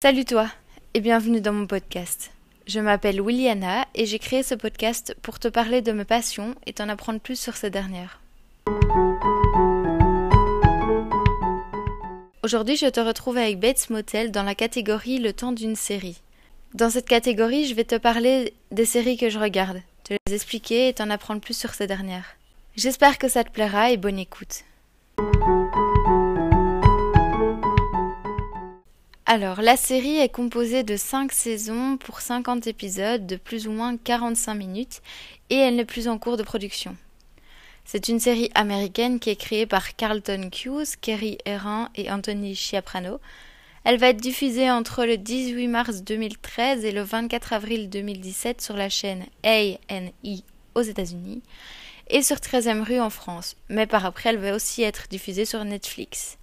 Salut toi et bienvenue dans mon podcast. Je m'appelle Williana et j'ai créé ce podcast pour te parler de mes passions et t'en apprendre plus sur ces dernières. Aujourd'hui, je te retrouve avec Bates Motel dans la catégorie Le temps d'une série. Dans cette catégorie, je vais te parler des séries que je regarde, te les expliquer et t'en apprendre plus sur ces dernières. J'espère que ça te plaira et bonne écoute. Alors, la série est composée de 5 saisons pour 50 épisodes de plus ou moins 45 minutes et elle n'est plus en cours de production. C'est une série américaine qui est créée par Carlton Hughes, Kerry Herrin et Anthony Chiaprano. Elle va être diffusée entre le 18 mars 2013 et le 24 avril 2017 sur la chaîne A&E aux États-Unis et sur 13e rue en France, mais par après elle va aussi être diffusée sur Netflix.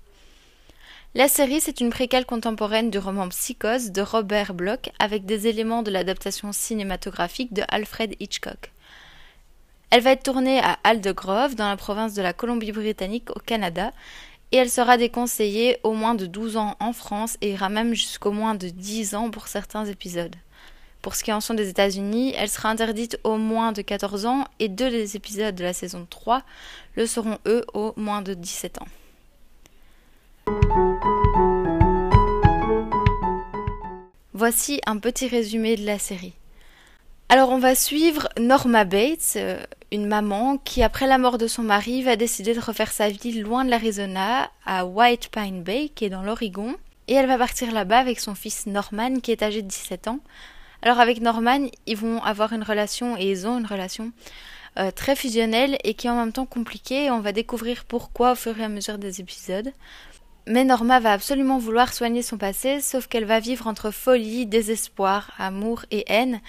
La série, c'est une préquelle contemporaine du roman Psychose de Robert Bloch avec des éléments de l'adaptation cinématographique de Alfred Hitchcock. Elle va être tournée à Aldegrove, dans la province de la Colombie-Britannique au Canada, et elle sera déconseillée au moins de 12 ans en France et ira même jusqu'au moins de 10 ans pour certains épisodes. Pour ce qui en sont des États-Unis, elle sera interdite au moins de 14 ans et deux des épisodes de la saison 3 le seront eux au moins de 17 ans. Voici un petit résumé de la série. Alors on va suivre Norma Bates, euh, une maman qui après la mort de son mari va décider de refaire sa vie loin de l'Arizona, à White Pine Bay, qui est dans l'Oregon, et elle va partir là-bas avec son fils Norman qui est âgé de 17 ans. Alors avec Norman, ils vont avoir une relation et ils ont une relation euh, très fusionnelle et qui est en même temps compliquée et on va découvrir pourquoi au fur et à mesure des épisodes. Mais Norma va absolument vouloir soigner son passé, sauf qu'elle va vivre entre folie, désespoir, amour et haine.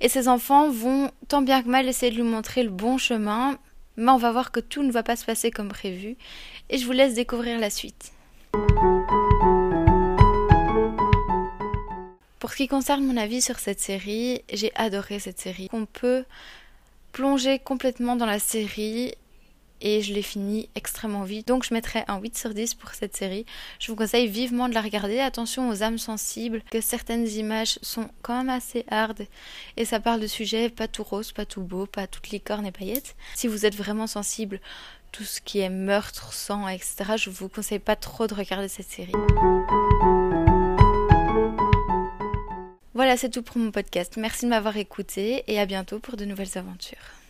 Et ses enfants vont tant bien que mal essayer de lui montrer le bon chemin, mais on va voir que tout ne va pas se passer comme prévu. Et je vous laisse découvrir la suite. Pour ce qui concerne mon avis sur cette série, j'ai adoré cette série. On peut plonger complètement dans la série et je l'ai fini extrêmement vite. Donc je mettrai un 8 sur 10 pour cette série. Je vous conseille vivement de la regarder. Attention aux âmes sensibles, que certaines images sont quand même assez hard et ça parle de sujets pas tout rose, pas tout beau, pas toutes licornes et paillettes. Si vous êtes vraiment sensible, tout ce qui est meurtre, sang, etc., je vous conseille pas trop de regarder cette série. Voilà, c'est tout pour mon podcast. Merci de m'avoir écouté et à bientôt pour de nouvelles aventures.